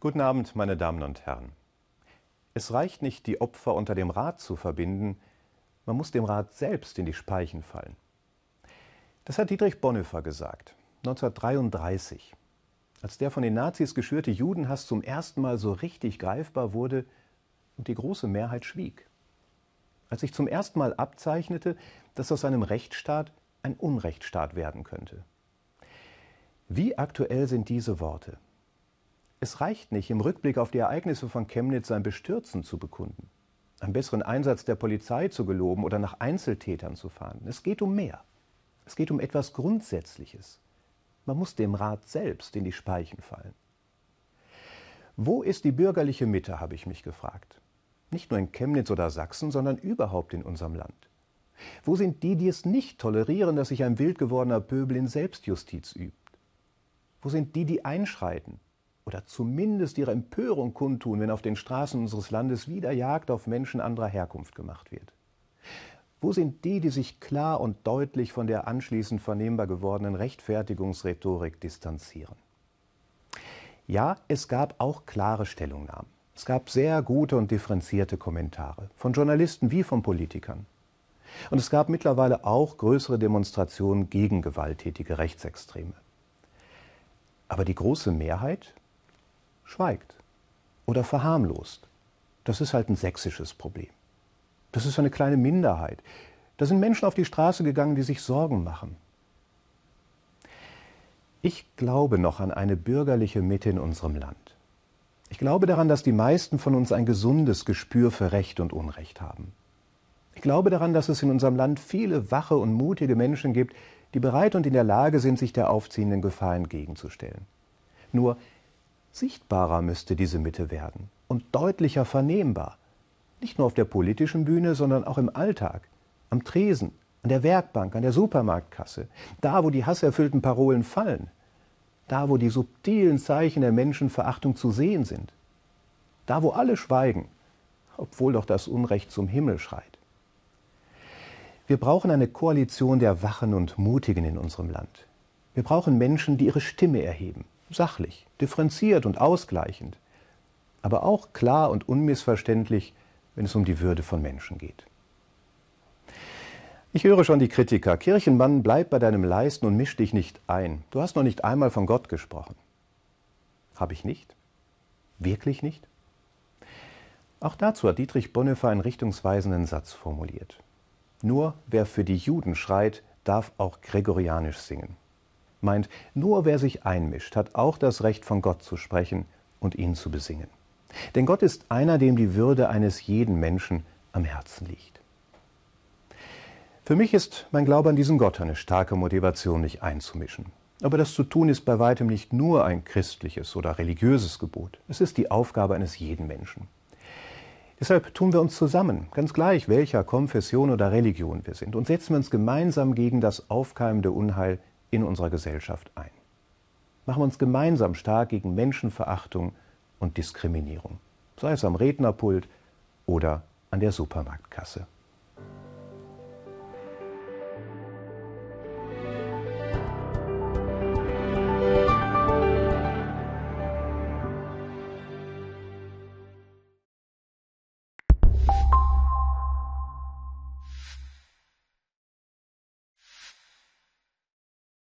Guten Abend, meine Damen und Herren. Es reicht nicht, die Opfer unter dem Rad zu verbinden, man muss dem Rad selbst in die Speichen fallen. Das hat Dietrich Bonhoeffer gesagt, 1933. Als der von den Nazis geschürte Judenhass zum ersten Mal so richtig greifbar wurde und die große Mehrheit schwieg. Als sich zum ersten Mal abzeichnete, dass aus einem Rechtsstaat ein Unrechtsstaat werden könnte. Wie aktuell sind diese Worte? Es reicht nicht, im Rückblick auf die Ereignisse von Chemnitz sein Bestürzen zu bekunden, einen besseren Einsatz der Polizei zu geloben oder nach Einzeltätern zu fahren. Es geht um mehr. Es geht um etwas Grundsätzliches. Man muss dem Rat selbst in die Speichen fallen. Wo ist die bürgerliche Mitte, habe ich mich gefragt. Nicht nur in Chemnitz oder Sachsen, sondern überhaupt in unserem Land. Wo sind die, die es nicht tolerieren, dass sich ein wild gewordener Pöbel in Selbstjustiz übt? Wo sind die, die einschreiten, oder zumindest ihre Empörung kundtun, wenn auf den Straßen unseres Landes wieder Jagd auf Menschen anderer Herkunft gemacht wird? Wo sind die, die sich klar und deutlich von der anschließend vernehmbar gewordenen Rechtfertigungsrhetorik distanzieren? Ja, es gab auch klare Stellungnahmen. Es gab sehr gute und differenzierte Kommentare, von Journalisten wie von Politikern. Und es gab mittlerweile auch größere Demonstrationen gegen gewalttätige Rechtsextreme. Aber die große Mehrheit schweigt oder verharmlost. Das ist halt ein sächsisches Problem. Das ist eine kleine Minderheit. Da sind Menschen auf die Straße gegangen, die sich Sorgen machen. Ich glaube noch an eine bürgerliche Mitte in unserem Land. Ich glaube daran, dass die meisten von uns ein gesundes Gespür für Recht und Unrecht haben. Ich glaube daran, dass es in unserem Land viele wache und mutige Menschen gibt, die bereit und in der Lage sind, sich der aufziehenden Gefahr entgegenzustellen. Nur Sichtbarer müsste diese Mitte werden und deutlicher vernehmbar. Nicht nur auf der politischen Bühne, sondern auch im Alltag, am Tresen, an der Werkbank, an der Supermarktkasse, da, wo die hasserfüllten Parolen fallen, da, wo die subtilen Zeichen der Menschenverachtung zu sehen sind, da, wo alle schweigen, obwohl doch das Unrecht zum Himmel schreit. Wir brauchen eine Koalition der Wachen und Mutigen in unserem Land. Wir brauchen Menschen, die ihre Stimme erheben, sachlich, differenziert und ausgleichend, aber auch klar und unmissverständlich, wenn es um die Würde von Menschen geht. Ich höre schon die Kritiker, Kirchenmann, bleib bei deinem Leisten und misch dich nicht ein. Du hast noch nicht einmal von Gott gesprochen. Habe ich nicht? Wirklich nicht? Auch dazu hat Dietrich Bonhoeffer einen richtungsweisenden Satz formuliert. Nur wer für die Juden schreit, darf auch gregorianisch singen meint, nur wer sich einmischt, hat auch das Recht von Gott zu sprechen und ihn zu besingen. Denn Gott ist einer, dem die Würde eines jeden Menschen am Herzen liegt. Für mich ist mein Glaube an diesen Gott eine starke Motivation, mich einzumischen. Aber das zu tun ist bei weitem nicht nur ein christliches oder religiöses Gebot. Es ist die Aufgabe eines jeden Menschen. Deshalb tun wir uns zusammen, ganz gleich welcher Konfession oder Religion wir sind, und setzen wir uns gemeinsam gegen das aufkeimende Unheil in unserer Gesellschaft ein. Machen wir uns gemeinsam stark gegen Menschenverachtung und Diskriminierung, sei es am Rednerpult oder an der Supermarktkasse.